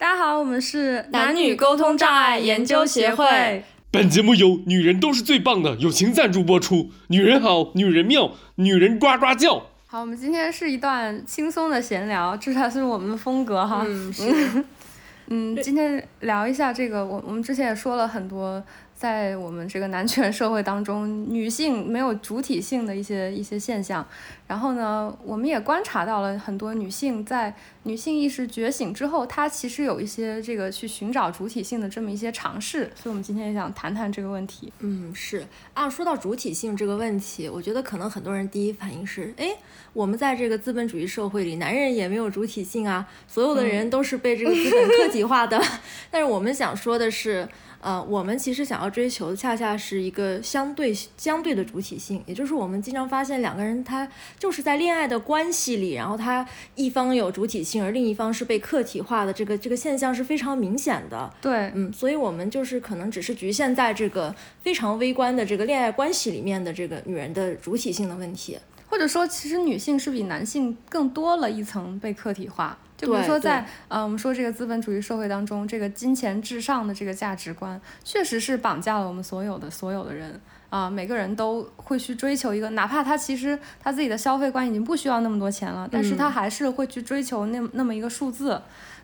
大家好，我们是男女沟通障碍研究协会。本节目由“女人都是最棒的”友情赞助播出。女人好，女人妙，女人呱呱叫。好，我们今天是一段轻松的闲聊，这才是我们的风格哈。嗯，是。嗯，今天聊一下这个，我我们之前也说了很多。在我们这个男权社会当中，女性没有主体性的一些一些现象，然后呢，我们也观察到了很多女性在女性意识觉醒之后，她其实有一些这个去寻找主体性的这么一些尝试，所以我们今天也想谈谈这个问题。嗯，是啊，说到主体性这个问题，我觉得可能很多人第一反应是，哎，我们在这个资本主义社会里，男人也没有主体性啊，所有的人都是被这个资本客体化的。但是我们想说的是。呃，我们其实想要追求的恰恰是一个相对相对的主体性，也就是我们经常发现两个人他就是在恋爱的关系里，然后他一方有主体性，而另一方是被客体化的，这个这个现象是非常明显的。对，嗯，所以我们就是可能只是局限在这个非常微观的这个恋爱关系里面的这个女人的主体性的问题，或者说其实女性是比男性更多了一层被客体化。就比如说，在呃，我们说这个资本主义社会当中，这个金钱至上的这个价值观，确实是绑架了我们所有的所有的人啊。每个人都会去追求一个，哪怕他其实他自己的消费观已经不需要那么多钱了，但是他还是会去追求那那么一个数字。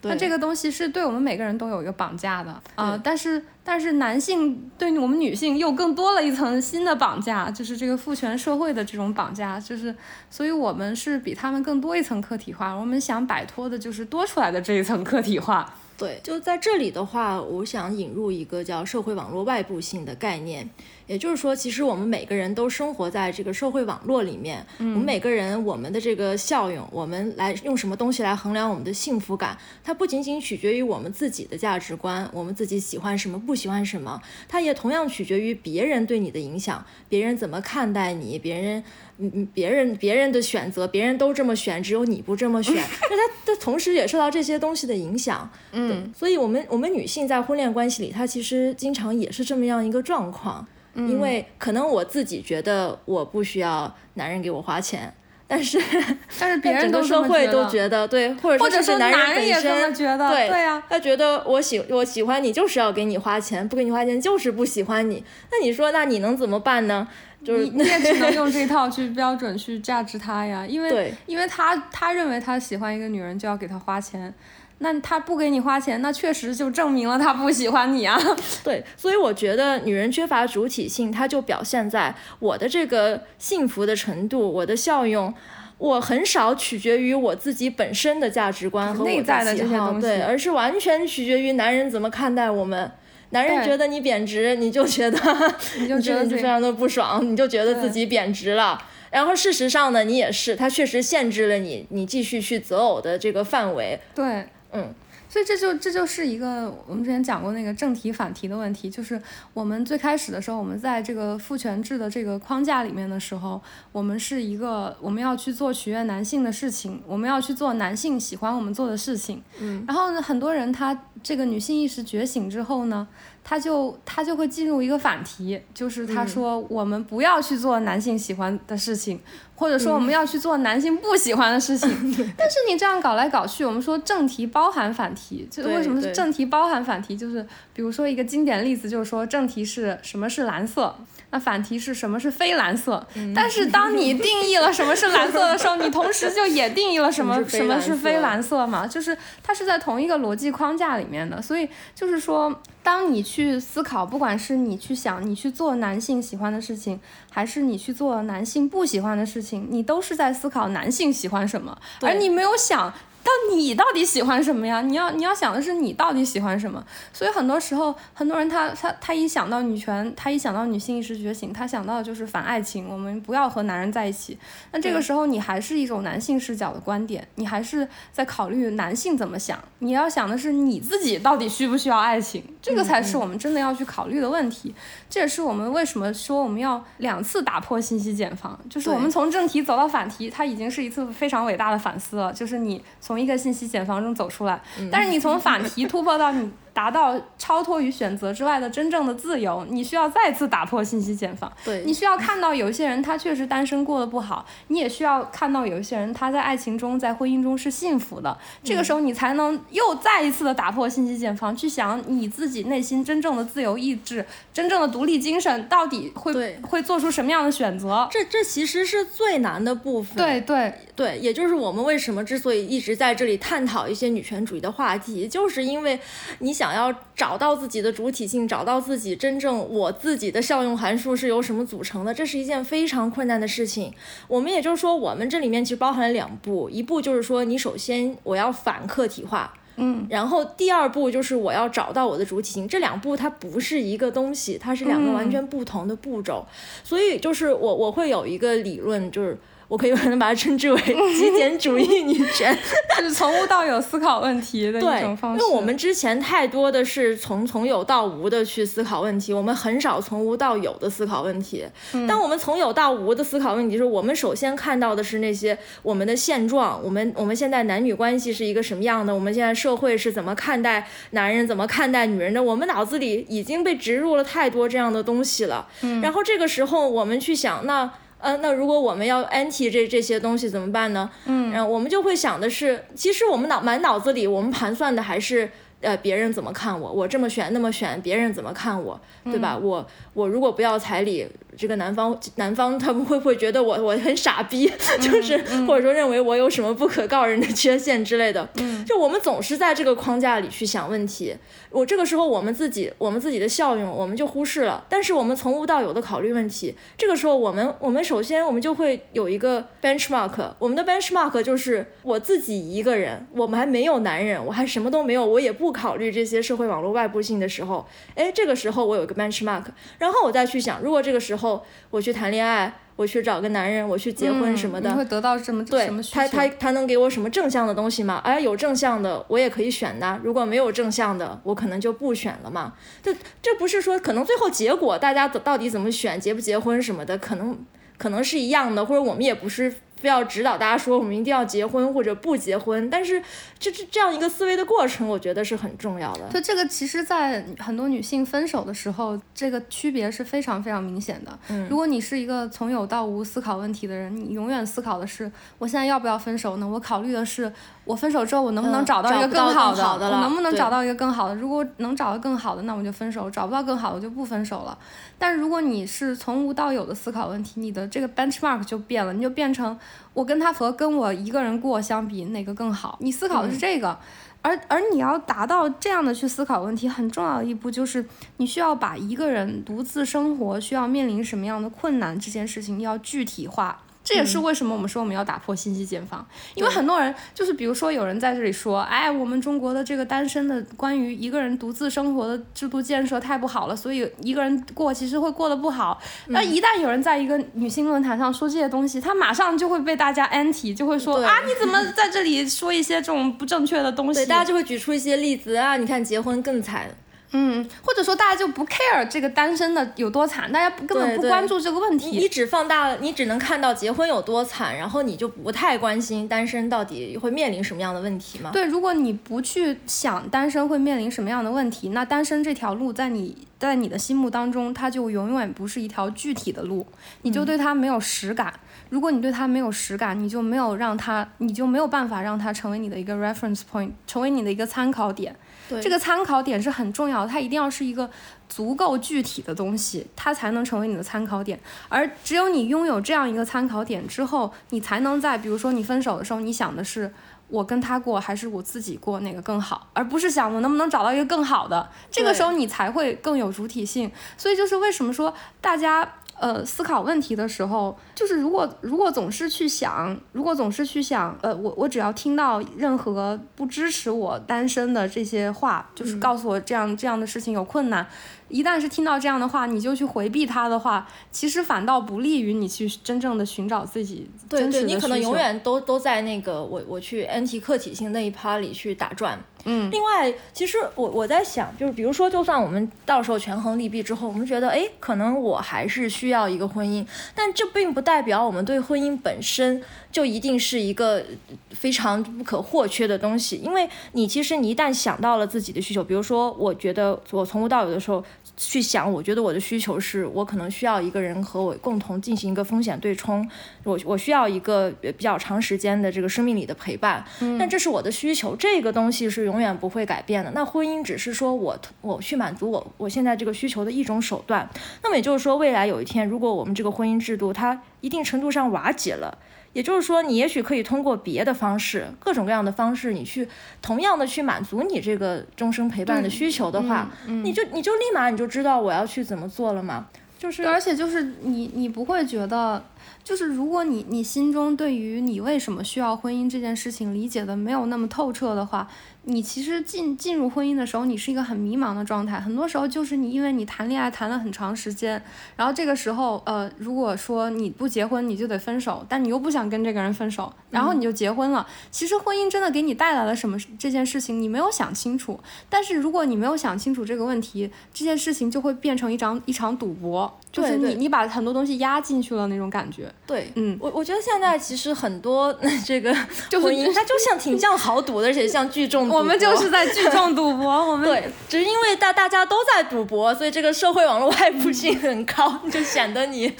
那这个东西是对我们每个人都有一个绑架的啊，但是但是男性对我们女性又更多了一层新的绑架，就是这个父权社会的这种绑架，就是所以我们是比他们更多一层客体化，我们想摆脱的就是多出来的这一层客体化。对，就在这里的话，我想引入一个叫社会网络外部性的概念。也就是说，其实我们每个人都生活在这个社会网络里面。我们每个人，我们的这个效用，我们来用什么东西来衡量我们的幸福感？它不仅仅取决于我们自己的价值观，我们自己喜欢什么，不喜欢什么，它也同样取决于别人对你的影响，别人怎么看待你，别人，嗯嗯，别人别人的选择，别人都这么选，只有你不这么选，那它的同时也受到这些东西的影响。嗯，所以我们我们女性在婚恋关系里，她其实经常也是这么样一个状况。因为可能我自己觉得我不需要男人给我花钱，但是 但是别人都社会都觉得对，或者是男人也这么觉得，对对呀，他觉得我喜我喜欢你就是要给你花钱，不给你花钱就是不喜欢你。那你说那你能怎么办呢？就是你也只能用这 套去标准去价值他呀，因为因为他他认为他喜欢一个女人就要给他花钱。那他不给你花钱，那确实就证明了他不喜欢你啊。对，所以我觉得女人缺乏主体性，它就表现在我的这个幸福的程度，我的效用，我很少取决于我自己本身的价值观和内在的这些东西，对，而是完全取决于男人怎么看待我们。男人觉得你贬值，你就觉得 你就觉得非常的不爽，你就觉得自己贬值了。然后事实上呢，你也是，他确实限制了你，你继续去择偶的这个范围。对。嗯，所以这就这就是一个我们之前讲过那个正题反题的问题，就是我们最开始的时候，我们在这个父权制的这个框架里面的时候，我们是一个我们要去做取悦男性的事情，我们要去做男性喜欢我们做的事情。嗯，然后呢，很多人他这个女性意识觉醒之后呢。他就他就会进入一个反题，就是他说我们不要去做男性喜欢的事情，或者说我们要去做男性不喜欢的事情。但是你这样搞来搞去，我们说正题包含反题，就是为什么是正题包含反题？就是比如说一个经典例子，就是说正题是什么是蓝色。那反题是什么是非蓝色？但是当你定义了什么是蓝色的时候，你同时就也定义了什么什么是非蓝色嘛？就是它是在同一个逻辑框架里面的。所以就是说，当你去思考，不管是你去想你去做男性喜欢的事情，还是你去做男性不喜欢的事情，你都是在思考男性喜欢什么，而你没有想。到你到底喜欢什么呀？你要你要想的是你到底喜欢什么。所以很多时候，很多人他他他一想到女权，他一想到女性意识觉醒，他想到的就是反爱情，我们不要和男人在一起。那这个时候，你还是一种男性视角的观点，你还是在考虑男性怎么想。你要想的是你自己到底需不需要爱情，这个才是我们真的要去考虑的问题。这也是我们为什么说我们要两次打破信息茧房，就是我们从正题走到反题，它已经是一次非常伟大的反思了。就是你从从一个信息茧房中走出来，但是你从反题突破到你达到超脱于选择之外的真正的自由，你需要再次打破信息茧房。对你需要看到有一些人他确实单身过得不好，你也需要看到有一些人他在爱情中、在婚姻中是幸福的。这个时候你才能又再一次的打破信息茧房，去想你自己内心真正的自由意志、真正的独立精神到底会对会做出什么样的选择。这这其实是最难的部分。对对，对，也就是我们为什么之所以一直在这里探讨一些女权主义的话题，就是因为你想要找到自己的主体性，找到自己真正我自己的效用函数是由什么组成的，这是一件非常困难的事情。我们也就是说，我们这里面其实包含了两步，一步就是说你首先我要反客体化。嗯，然后第二步就是我要找到我的主体性，这两步它不是一个东西，它是两个完全不同的步骤。所以就是我我会有一个理论，就是我可以可能把它称之为极 简主义女权。就是从无到有思考问题的一对，种方式。因为我们之前太多的是从从有到无的去思考问题，我们很少从无到有的思考问题。嗯当我们从有到无的思考问题的时候，我们首先看到的是那些我们的现状，我们我们现在男女关系是一个什么样的，我们现在社会是怎么看待男人，怎么看待女人的，我们脑子里已经被植入了太多这样的东西了。嗯然后这个时候我们去想，那。呃，那如果我们要 anti 这这些东西怎么办呢？嗯，然后我们就会想的是，其实我们脑满脑子里我们盘算的还是呃别人怎么看我，我这么选那么选，别人怎么看我，对吧？我我如果不要彩礼，这个男方男方他们会不会觉得我我很傻逼，就是、或者说认为我有什么不可告人的缺陷之类的？嗯，就我们总是在这个框架里去想问题，我这个时候我们自己我们自己的效用我们就忽视了，但是我们从无到有的考虑问题，这个时候我们我们首先我们就会有一个 benchmark，我们的 benchmark 就是我自己一个人，我们还没有男人，我还什么都没有，我也不考虑这些社会网络外部性的时候，哎，这个时候我有一个 benchmark，然后我再去想，如果这个时候我去谈恋爱，我去找个男人，我去结婚什么的，嗯你会得到什么对？他他他能给我什么正向的东西吗？哎，有正向的我也可以选呐。如果没有正向的，我可能就不选了嘛。这这不是说可能最后结果大家到底怎么选，结不结婚什么的，可能可能是一样的，或者我们也不是非要指导大家说我们一定要结婚或者不结婚。但是这这这样一个思维的过程，我觉得是很重要的。就这个，其实，在很多女性分手的时候，这个区别是非常非常明显的。嗯如果你是一个从有到无思考问题的人，你永远思考的是，我现在要不要分手呢？我考虑的是，我分手之后我能不能嗯找到一个？更好的我能不能找到一个更好的？如果能找到更好的，那我就分手；找不到更好的，我就不分手了。但是如果你是从无到有的思考问题，你的这个 benchmark 就变了，你就变成我跟他和跟我一个人过相比，哪个更好？你思考的是这个。而而你要达到这样的去思考问题，很重要的一步就是你需要把一个人独自生活需要面临什么样的困难这件事情要具体化。这也是为什么我们说我们要打破信息茧房，因为很多人就是比如说有人在这里说，哎，我们中国的这个单身的关于一个人独自生活的制度建设太不好了，所以一个人过其实会过得不好。那一旦有人在一个女性论坛上说这些东西，他马上就会被大家 anti，就会说啊，你怎么在这里说一些这种不正确的东西？对，大家就会举出一些例子啊，你看结婚更惨，嗯，或者说大家就不 care 这个单身的有多惨，大家根本不关注这个问你你。只放大，你只能看到结婚有多惨，然后你就不太关心单身到底会面临什么样的问题吗？对，如果你不去想单身会面临什么样的问题，那单身这条路在你在你的心目当中，它就永远不是一条具体的路，你就对它没有实感。如果你对它没有实感，你就没有让它，你就没有办法让它成为你的一个 reference point，成为你的一个参考点。对这个参考点是很重要的，它一定要是一个足够具体的东西，它才能成为你的参考点。而只有你拥有这样一个参考点之后，你才能在比如说你分手的时候，你想的是我跟他过还是我自己过哪个更好，而不是想我能不能找到一个更好的。这个时候你才会更有主体性。所以就是为什么说大家。呃，思考问题的时候，就是如果如果总是去想，如果总是去想，呃，我我只要听到任何不支持我单身的这些话，就是告诉我这样、这样的事情有困难，一旦是听到这样的话，你就去回避它的话，其实反倒不利于你去真正的寻找自己对对，真实的你可能永远都都在那个我我去 anti 客体性那一趴里去打转。嗯，另外，其实我我在想，就是比如说，就算我们到时候权衡利弊之后，我们觉得，哎，可能我还是需要一个婚姻，但这并不代表我们对婚姻本身就一定是一个非常不可或缺的东西，因为你其实你一旦想到了自己的需求，比如说，我觉得我从无到有的时候。去想，我觉得我的需求是我可能需要一个人和我共同进行一个风险对冲，我我需要一个比较长时间的这个生命里的陪伴，嗯但这是我的需求，这个东西是永远不会改变的。那婚姻只是说我我去满足我我现在这个需求的一种手段。那么也就是说，未来有一天，如果我们这个婚姻制度它一定程度上瓦解了。也就是说，你也许可以通过别的方式，各种各样的方式，你去同样的去满足你这个终生陪伴的需求的话，你就你就立马你就知道我要去怎么做了嘛。就是，而且就是你你不会觉得，就是如果你你心中对于你为什么需要婚姻这件事情理解的没有那么透彻的话。你其实进进入婚姻的时候，你是一个很迷茫的状态。很多时候就是你，因为你谈恋爱谈了很长时间，然后这个时候，呃，如果说你不结婚，你就得分手，但你又不想跟这个人分手，然后你就结婚了。其实婚姻真的给你带来了什么这件事情，你没有想清楚。但是如果你没有想清楚这个问题，这件事情就会变成一场一场赌博，就是你你把很多东西压进去了那种感觉。对，嗯，我我觉得现在其实很多 这个 婚姻，它就像挺像豪赌的，而且像聚众。我们就是在聚众赌博，我们对，只是因为大大家都在赌博，所以这个社会网络外部性很高，就显得你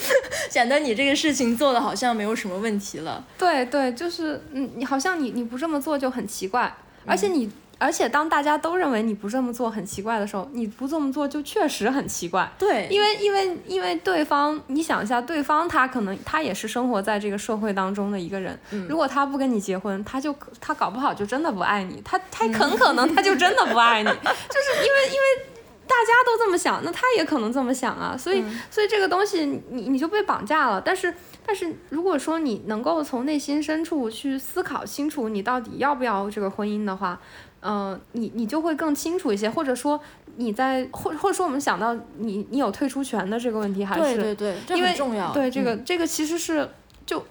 显得你这个事情做的好像没有什么问题了。对对，就是嗯，你好像你你不这么做就很奇怪，而且你。而且当大家都认为你不这么做很奇怪的时候，你不这么做就确实很奇怪。对，因为因为因为对方，你想一下，对方他可能他也是生活在这个社会当中的一个人。嗯。如果他不跟你结婚，他就他搞不好就真的不爱你。他他很可能他就真的不爱你，就是因为因为大家都这么想，那他也可能这么想啊。所以所以这个东西你你就被绑架了。但是但是如果说你能够从内心深处去思考清楚你到底要不要这个婚姻的话。嗯，你你就会更清楚一些，或者说你在或或者说我们想到你你有退出权的这个问题还是对对对，因为重要对这个这个其实是就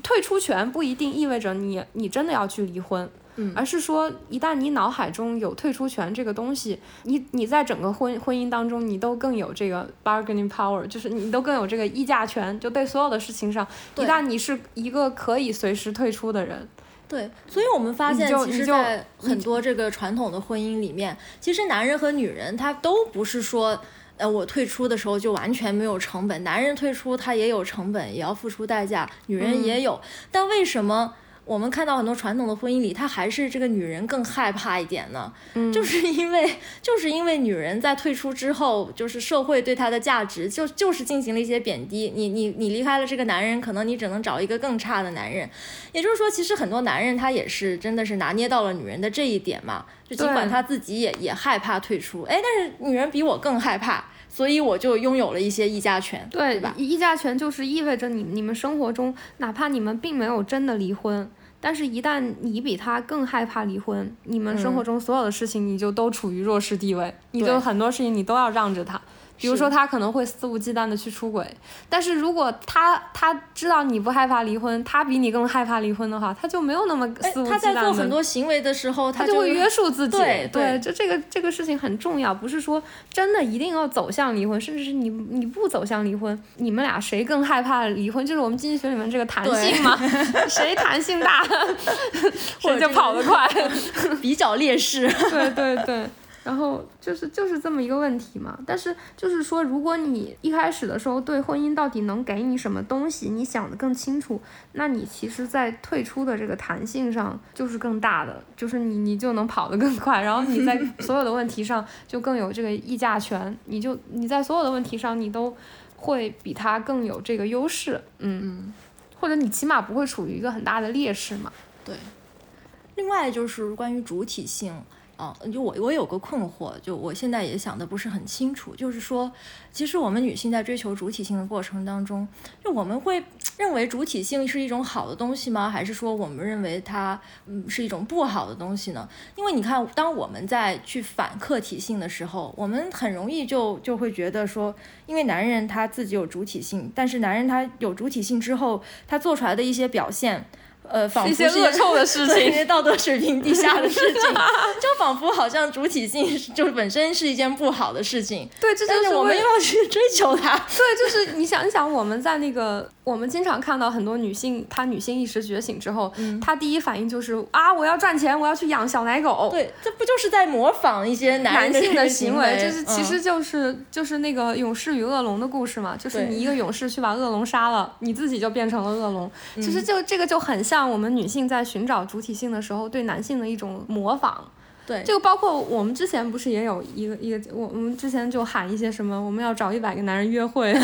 退出权不一定意味着你你真的要去离婚，嗯，而是说一旦你脑海中有退出权这个东西，你你在整个婚婚姻当中你都更有这个 bargaining power，就是你都更有这个议价权，就对所有的事情上，一旦你是一个可以随时退出的人。对，所以我们发现，其实，在很多这个传统的婚姻里面，其实男人和女人他都不是说，呃，我退出的时候就完全没有成本，男人退出他也有成本，也要付出代价，女人也有，但为什么？我们看到很多传统的婚姻里，他还是这个女人更害怕一点呢，就是因为 就是因为女人在退出之后，就是社会对她的价值就就是进行了一些贬低。你你你离开了这个男人，可能你只能找一个更差的男人。也就是说，其实很多男人他也是真的是拿捏到了女人的这一点嘛，就尽管他自己也也害怕退出，哎，但是女人比我更害怕，所以我就拥有了一些议价权，对吧？议价权就是意味着你你们生活中，哪怕你们并没有真的离婚。但是，一旦你比他更害怕离婚，你们生活中所有的事情，你就都处于弱势地位，你就很多事情你都要让着他。比如说他可能会肆无忌惮的去出轨，但是如果他他知道你不害怕离婚，他比你更害怕离婚的话，他就没有那么肆无忌惮。他在做很多行为的时候，他就会约束自己。对对，就这个这个事情很重要，不是说真的一定要走向离婚，甚至是你你不走向离婚，你们俩谁更害怕离婚？就是我们经济学里面这个弹性嘛，谁弹性大，谁就跑得快，比较劣势。对 对对。然后就是就是这么一个问题嘛，但是就是说，如果你一开始的时候对婚姻到底能给你什么东西，你想的更清楚，那你其实，在退出的这个弹性上就是更大的，就是你你就能跑得更快，然后你在 所有的问题上就更有这个议价权，你就你在所有的问题上你都会比他更有这个优势，嗯，或者你起码不会处于一个很大的劣势嘛。对，另外就是关于主体性。嗯，就我我有个困惑，就我现在也想的不是很清楚，就是说，其实我们女性在追求主体性的过程当中，就我们会认为主体性是一种好的东西吗？还是说我们认为它嗯是一种不好的东西呢？因为你看，当我们在去反客体性的时候，我们很容易就就会觉得说，因为男人他自己有主体性，但是男人他有主体性之后，他做出来的一些表现。呃，仿佛一些恶臭的事情，一些道德水平低下的事情，就仿佛好像主体性就是本身是一件不好的事情。对，这就是我们要去追求它。对，就是你想一想，我们在那个，我们经常看到很多女性，她女性意识觉醒之后，她第一反应就是啊，我要赚钱，我要去养小奶狗。对，这不就是在模仿一些男性的行为？就是其实就是就是那个勇士与恶龙的故事嘛，就是你一个勇士去把恶龙杀了，你自己就变成了恶龙。其实就这个就很像我们女性在寻找主体性的时候对男性的一种模仿。对，这个包括我们之前不是也有一个一个，我我们之前就喊一些什么，我们要找一百个男人约会。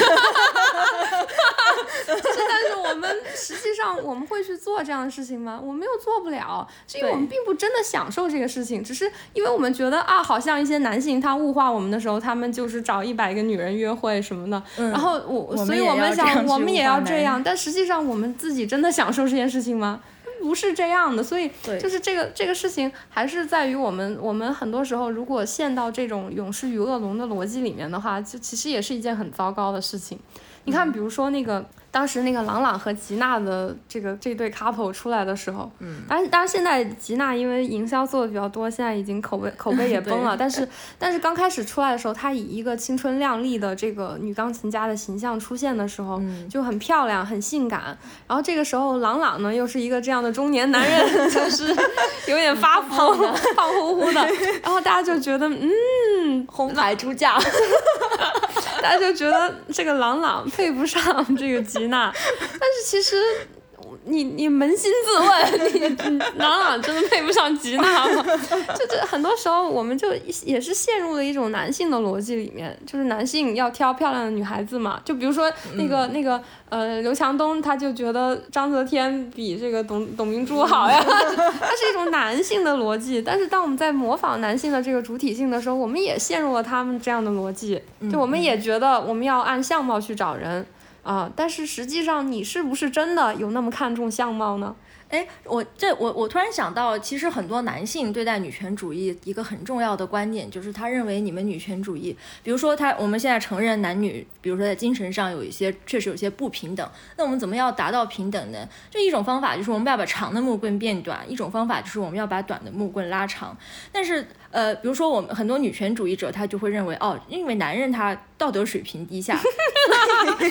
我们实际上我们会去做这样的事情吗？我们又做不了，是因为我们并不真的享受这个事情，只是因为我们觉得啊，好像一些男性他物化我们的时候，他们就是找一百个女人约会什么的。然后我，所以我们想，我们也要这样。但实际上我们自己真的享受这件事情吗？不是这样的，所以就是这个这个事情还是在于我们我们很多时候如果陷到这种勇士与恶龙的逻辑里面的话，就其实也是一件很糟糕的事情。你看，比如说那个。当时那个朗朗和吉娜的这个这对 couple 出来的时候，嗯，当然当然现在吉娜因为营销做的比较多，现在已经口碑口碑也 崩了。但是但是刚开始出来的时候，她以一个青春靓丽的这个女钢琴家的形象出现的时候，就很漂亮很性感。然后这个时候朗朗呢又是一个这样的中年男人，就是有点发福胖乎乎的。然后大家就觉得嗯，红牌出嫁。大家就觉得这个朗朗配不上这个吉娜，但是其实。你你扪心自问，你朗朗真的配不上吉娜吗？就这很多时候，我们就也是陷入了一种男性的逻辑里面，就是男性要挑漂亮的女孩子嘛。就比如说那个那个呃刘强东，他就觉得章泽天比这个董董明珠好呀，它是一种男性的逻辑。但是当我们在模仿男性的这个主体性的时候，我们也陷入了他们这样的逻辑，就我们也觉得我们要按相貌去找人。啊！但是实际上，你是不是真的有那么看重相貌呢？哎，我这我我突然想到，其实很多男性对待女权主义一个很重要的观点，就是他认为你们女权主义，比如说他我们现在承认男女，比如说在精神上有一些确实有些不平等，那我们怎么要达到平等呢？就一种方法就是我们要把长的木棍变短，一种方法就是我们要把短的木棍拉长。但是呃，比如说我们很多女权主义者，她就会认为哦，因为男人他道德水平低下，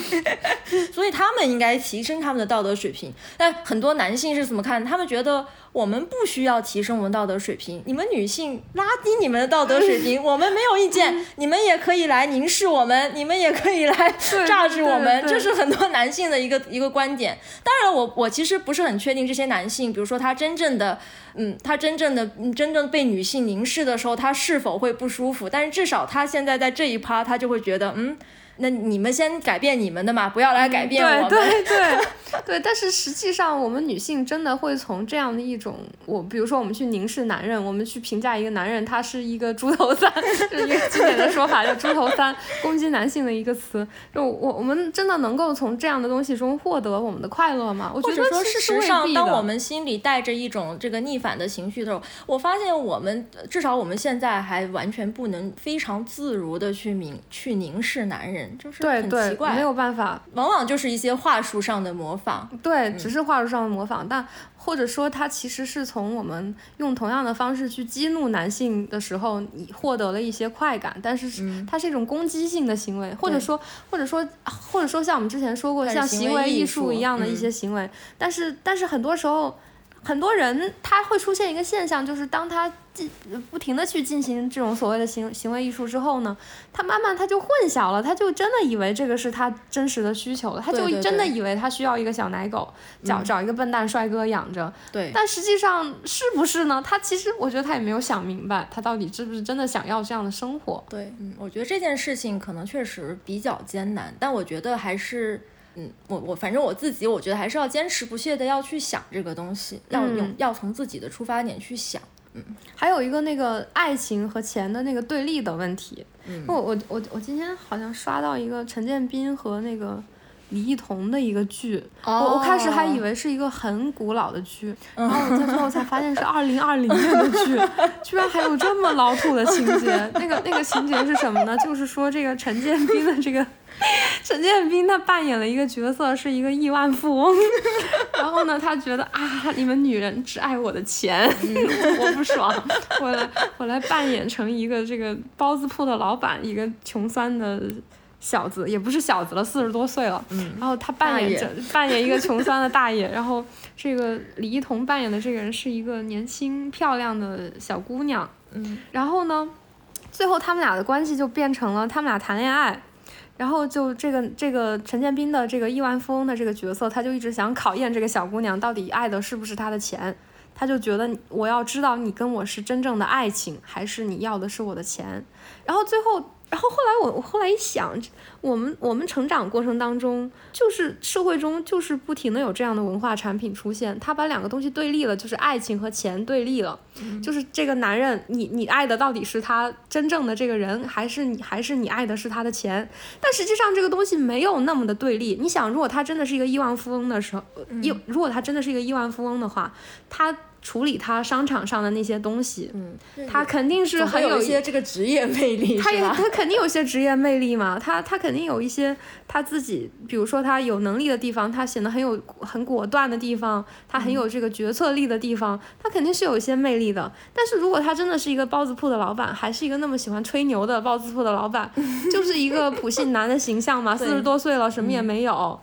所以他们应该提升他们的道德水平。但很多男性是。怎么看？他们觉得我们不需要提升我们道德水平，你们女性拉低你们的道德水平，我们没有意见。你们也可以来凝视我们，你们也可以来榨制我们，这是很多男性的一个一个观点。当然，我我其实不是很确定这些男性，比如说他真正的，嗯，他真正的真正被女性凝视的时候，他是否会不舒服？但是至少他现在在这一趴，他就会觉得，嗯。那你们先改变你们的嘛，不要来改变我们。对对对 对，但是实际上，我们女性真的会从这样的一种，我比如说我们去凝视男人，我们去评价一个男人，他是一个猪头三，就是一个经典的说法叫猪头三，攻击男性的一个词。就我我们真的能够从这样的东西中获得我们的快乐吗？我觉得说事实上，当我们心里带着一种这个逆反的情绪的时候，我发现我们至少我们现在还完全不能非常自如的去凝去凝视男人。就是很奇怪，没有办法，往往就是一些话术上的模仿。对，只是话术上的模仿，但或者说他其实是从我们用同样的方式去激怒男性的时候，你获得了一些快感，但是它是一种攻击性的行为，或者说或者说或者说像我们之前说过像行为艺术一样的一些行为，但是但是很多时候。很多人他会出现一个现象，就是当他进不停的去进行这种所谓的行行为艺术之后呢，他慢慢他就混淆了，他就真的以为这个是他真实的需求了，他就真的以为他需要一个小奶狗，找找一个笨蛋帅哥养着。对，但实际上是不是呢？他其实我觉得他也没有想明白，他到底是不是真的想要这样的生活。对，嗯，我觉得这件事情可能确实比较艰难，但我觉得还是。嗯，我我反正我自己，我觉得还是要坚持不懈的要去想这个东西，要用要从自己的出发点去想。嗯，还有一个那个爱情和钱的那个对立的问题。嗯，我我我我今天好像刷到一个陈建斌和那个李一桐的一个剧，哦我我开始还以为是一个很古老的剧，然后我在最后才发现是二零二零年的剧，居然还有这么老土的情节。那个那个情节是什么呢？就是说这个陈建斌的这个。陈建斌他扮演了一个角色，是一个亿万富翁，然后呢，他觉得啊，你们女人只爱我的钱，我不爽，我来我来扮演成一个这个包子铺的老板，一个穷酸的小子，也不是小子了，四十多岁了，嗯。然后他扮演着扮演一个穷酸的大爷，然后这个李一桐扮演的这个人是一个年轻漂亮的小姑娘，嗯，然后呢，最后他们俩的关系就变成了他们俩谈恋爱。然后就这个这个陈建斌的这个亿万富翁的这个角色，他就一直想考验这个小姑娘到底爱的是不是他的钱，他就觉得我要知道你跟我是真正的爱情，还是你要的是我的钱。然后最后，然后后来我我后来一想，我们我们成长过程当中，就是社会中就是不停的有这样的文化产品出现，他把两个东西对立了，就是爱情和钱对立了，就是这个男人，你你爱的到底是他真正的这个人，还是你还是你爱的是他的钱？但实际上这个东西没有那么的对立。你想，如果他真的是一个亿万富翁的时候，亿、如果他真的是一个亿万富翁的话，他处理他商场上的那些东西，嗯，他肯定是很有一些这个职业魅力，他也？他肯定有些职业魅力嘛，他他肯定有一些他自己，比如说他有能力的地方，他显得很有很果断的地方，他很有这个决策力的地方，他肯定是有一些魅力的。但是如果他真的是一个包子铺的老板，还是一个那么喜欢吹牛的包子铺的老板，就是一个普信男的形象嘛，四十多岁了，什么也没有。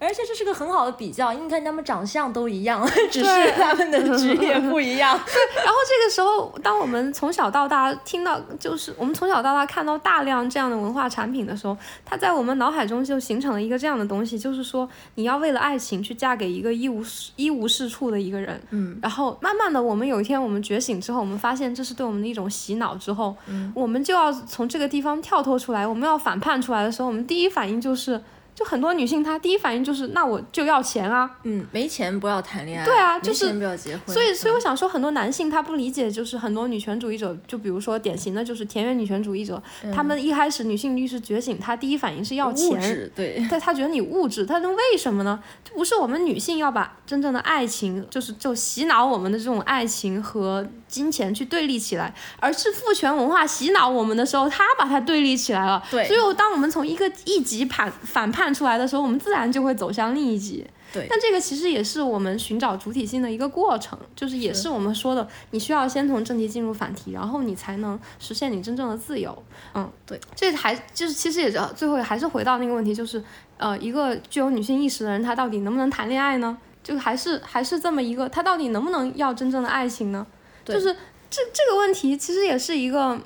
而且这是个很好的比较，因为你看他们长相都一样，只是他们的职业不一样。然后这个时候，当我们从小到大听到，就是我们从小到大看到大量这样的文化产品的时候，它在我们脑海中就形成了一个这样的东西，就是说你要为了爱情去嫁给一个一无一无是处的一个人。嗯，然后慢慢的，我们有一天我们觉醒之后，我们发现这是对我们的一种洗脑之后，嗯我们就要从这个地方跳脱出来，我们要反叛出来的时候，我们第一反应就是。就很多女性，她第一反应就是，那我就要钱啊，嗯，没钱不要谈恋爱，对啊就是没钱不要结婚。所以，所以嗯我想说，很多男性他不理解，就是很多女权主义者，就比如说典型的就是田园女权主义者，他们一开始女性意识觉醒，他第一反应是要物钱，质对，但他觉得你物质，他说为什么呢？就不是我们女性要把真正的爱情，就是就洗脑我们的这种爱情和金钱去对立起来，而是父权文化洗脑我们的时候，他把它对立起来了。对所以当我们从一个一级反反叛出来的时候，我们自然就会走向另一级。对但这个其实也是我们寻找主体性的一个过程，就是也是我们说的，你需要先从正题进入反题，然后你才能实现你真正的自由。嗯，对，这还就是其实也是最后还是回到那个问题，就是呃，一个具有女性意识的人，他到底能不能谈恋爱呢？就还是还是这么一个，他到底能不能要真正的爱情呢？对就是这这个问题其实也是一个。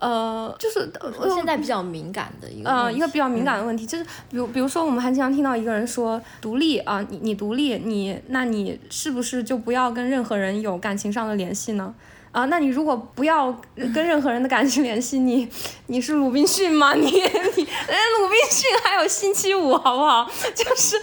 呃，就是我现在比较敏感的一个呃，一个比较敏感的问题，就是比如比如说，我们还经常听到一个人说独立啊，你你独立，你那你是不是就不要跟任何人有感情上的联系呢？啊，那你如果不要跟任何人的感情联系，你你是鲁滨逊吗？你你人家鲁滨逊还有星期五，好不好？就是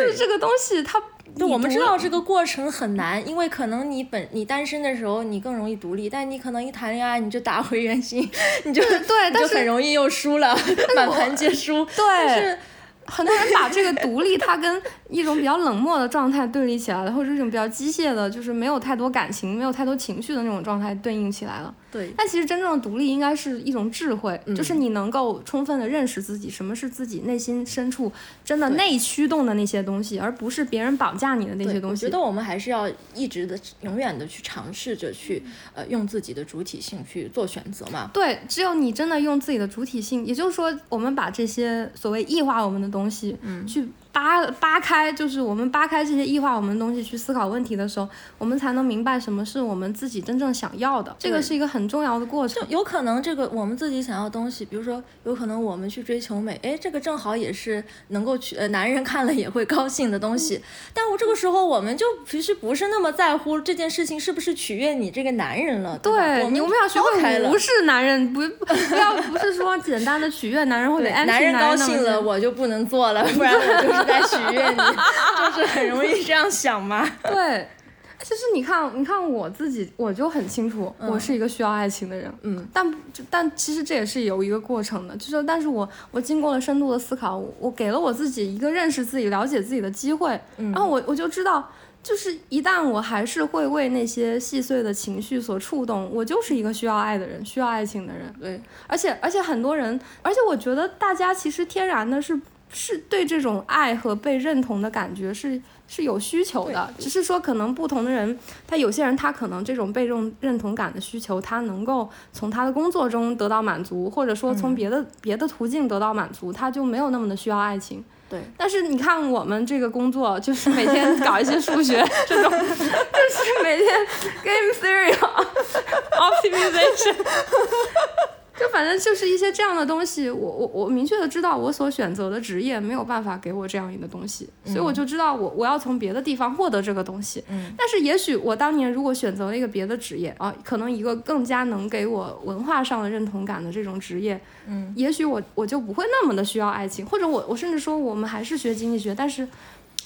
就是这个东西，它就我们知道这个过程很难，因为可能你本你单身的时候你更容易独立，但你可能一谈恋爱你就打回原形，你就对，就是很容易又输了，满盘皆输。但对是很多人把这个独立，它跟一种比较冷漠的状态对立起来了，或者是一种比较机械的，就是没有太多感情、没有太多情绪的那种状态对应起来了。对但其实真正的独立应该是一种智慧，嗯就是你能够充分的认识自己，什么是自己内心深处真的内驱动的那些东西，而不是别人绑架你的那些，东西。我觉得我们还是要一直的、永远的去尝试着去呃用自己的主体性去做选择嘛。对，只有你真的用自己的主体性，也就是说，我们把这些所谓异化我们的东西，嗯。去扒扒开，就是我们扒开这些异化我们的东西去思考问题的时候，我们才能明白什么是我们自己真正想要的。这个是一个很重要的过程就。有可能这个我们自己想要的东西，比如说有可能我们去追求美，哎，这个正好也是能够去呃男人看了也会高兴的东西。但我这个时候我们就其实不是那么在乎这件事情是不是取悦你这个男人了，对对，我们你我们要学会无视男人，不不要不是说简单的取悦男人或者男人高兴了，我就不能做了，不然我就是 在许愿你，就是很容易这样想嘛。对，哎，其实你看，你看我自己，我就很清楚，我是一个需要爱情的人。嗯，但但其实这也是有一个过程的，就是但是我我经过了深度的思考，我给了我自己一个认识自己、了解自己的机会。嗯，然后我我就知道，就是一旦我还是会为那些细碎的情绪所触动，我就是一个需要爱的人，需要爱情的人。对，而且而且很多人，而且我觉得大家其实天然的是是对这种爱和被认同的感觉是。是有需求的，只是说可能不同的人，他有些人他可能这种被认认同感的需求，他能够从他的工作中得到满足，或者说从别的别的途径得到满足，他就没有那么的需要爱情。对，但是你看我们这个工作，就是每天搞一些数学这种，就是每天 game theory optimization。就反正就是一些这样的东西，我我我明确的知道我所选择的职业没有办法给我这样一个东西，所以我就知道我我要从别的地方获得这个东西。嗯，但是也许我当年如果选择了一个别的职业啊，可能一个更加能给我文化上的认同感的这种职业，嗯，也许我我就不会那么的需要爱情，或者我我甚至说我们还是学经济学，但是。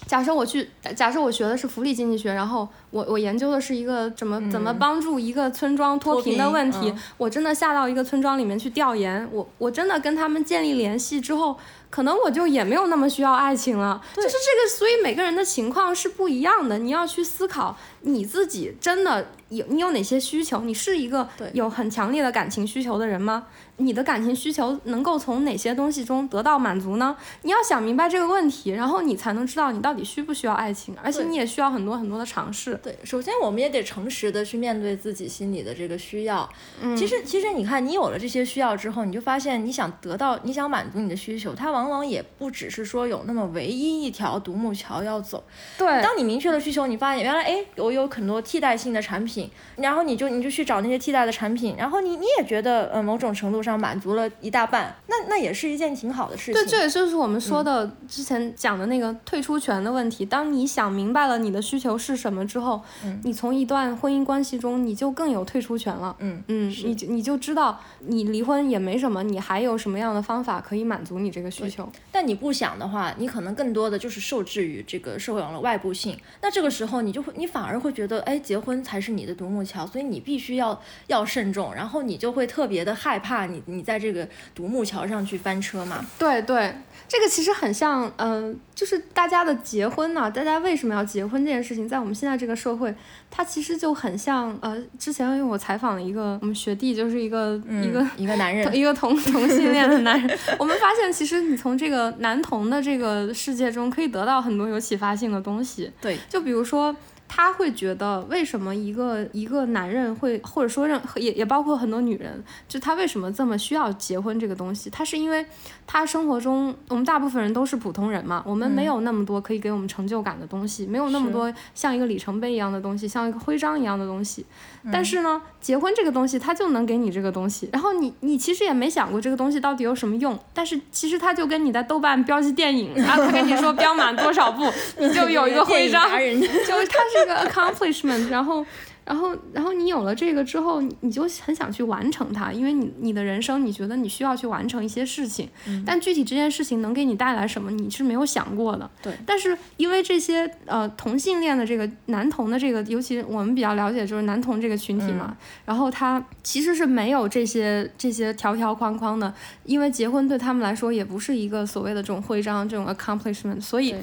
假设我去，假设我学的是福利经济学，然后我我研究的是一个怎么怎么帮助一个村庄脱贫的问题，我真的下到一个村庄里面去调研，我我真的跟他们建立联系之后，可能我就也没有那么需要爱情了。就是这个，所以每个人的情况是不一样的，你要去思考你自己真的有你有哪些需求，你是一个有很强烈的感情需求的人吗？你的感情需求能够从哪些东西中得到满足呢？你要想明白这个问题，然后你才能知道你到底需不需要爱情，而且你也需要很多很多的尝试。对，首先我们也得诚实的去面对自己心里的这个需要。嗯，其实其实你看，你有了这些需要之后，你就发现你想得到、你想满足你的需求，它往往往也不只是说有那么唯一一条独木桥要走。对，当你明确了需求，你发现原来哎，我有很多替代性的产品，然后你就你就去找那些替代的产品，然后你你也觉得呃某种程度上。满足了一大半，那那也是一件挺好的事情。对，这也就是我们说的之前讲的那个退出权的问题。当你想明白了你的需求是什么之后，嗯，你从一段婚姻关系中，你就更有退出权了。嗯嗯，你就你就知道你离婚也没什么，你还有什么样的方法可以满足你这个需求。但你不想的话，你可能更多的就是受制于这个社会网络外部性。那这个时候，你就会你反而会觉得，哎，结婚才是你的独木桥，所以你必须要要慎重，然后你就会特别的害怕你。你在这个独木桥上去翻车嘛？对对，这个其实很像，嗯，就是大家的结婚呢，大家为什么要结婚这件事情，在我们现在这个社会，它其实就很像，呃，之前因为我采访了一个我们学弟，就是一个一个一个男人，一个同 同性恋的男人，我们发现其实你从这个男同的这个世界中可以得到很多有启发性的东西。对，就比如说。他会觉得，为什么一个一个男人会，或者说任也也包括很多女人，就他为什么这么需要结婚这个东西？他是因为他生活中，我们大部分人都是普通人嘛，我们没有那么多可以给我们成就感的东西，没有那么多像一个里程碑一样的东西，像一个徽章一样的东西。但是呢，结婚这个东西，它就能给你这个东西。然后你你其实也没想过这个东西到底有什么用，但是其实它就跟你在豆瓣标记电影，然后他跟你说标满多少部，你 就有一个徽章，就是它是个 accomplishment。然后。然后，然后你有了这个之后，你就很想去完成它，因为你你的人生，你觉得你需要去完成一些事情，但具体这件事情能给你带来什么，你是没有想过的。对。但是因为这些呃同性恋的这个男同的这个，尤其我们比较了解就是男同这个群体嘛，然后他其实是没有这些这些条条框框的，因为结婚对他们来说也不是一个所谓的这种徽章，这种 accomplishment，所以。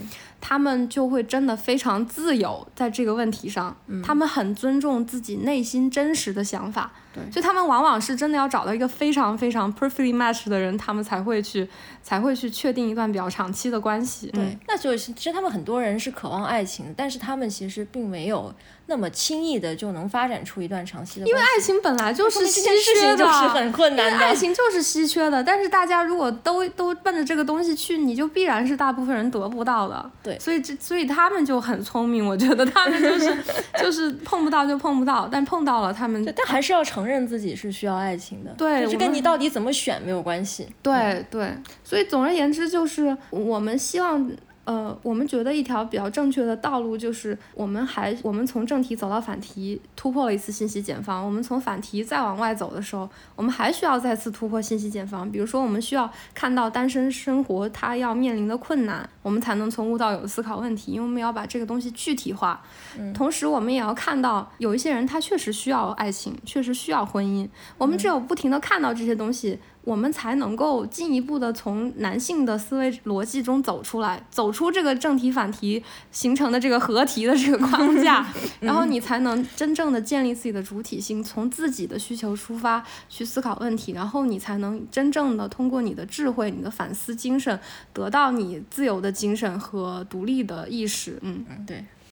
他们就会真的非常自由，在这个问题上，他们很尊重自己内心真实的想法。对，就他们往往是真的要找到一个非常非常 perfectly match 的人，他们才会去才会去确定一段比较长期的关系。对，那就是其实他们很多人是渴望爱情，但是他们其实并没有那么轻易的就能发展出一段长期的。因为爱情本来就是稀缺的，就是很困难的。爱情就是稀缺的，但是大家如果都都奔着这个东西去，你就必然是大部分人得不到的。对，所以这所以他们就很聪明，我觉得他们就是 就是碰不到就碰不到，但碰到了他们，但还是要承认自己是需要爱情的。对，就是跟你到底怎么选没有关系。对对，所以总而言之，就是我们希望呃，我们觉得一条比较正确的道路就是我们还我们从正题走到反题，突破了一次信息茧房。我们从反题再往外走的时候，我们还需要再次突破信息茧房。比如说，我们需要看到单身生活它要面临的困难，我们才能从无到有的思考问题，因为我们要把这个东西具体化。同时，我们也要看到有一些人他确实需要爱情，确实需要婚姻。我们只有不停的看到这些东西。我们才能够进一步的从男性的思维逻辑中走出来，走出这个正题反题形成的这个合题的这个框架，然后你才能真正的建立自己的主体性，从自己的需求出发去思考问题，然后你才能真正的通过你的智慧、你的反思精神，得到你自由的精神和独立的意识。嗯嗯，对。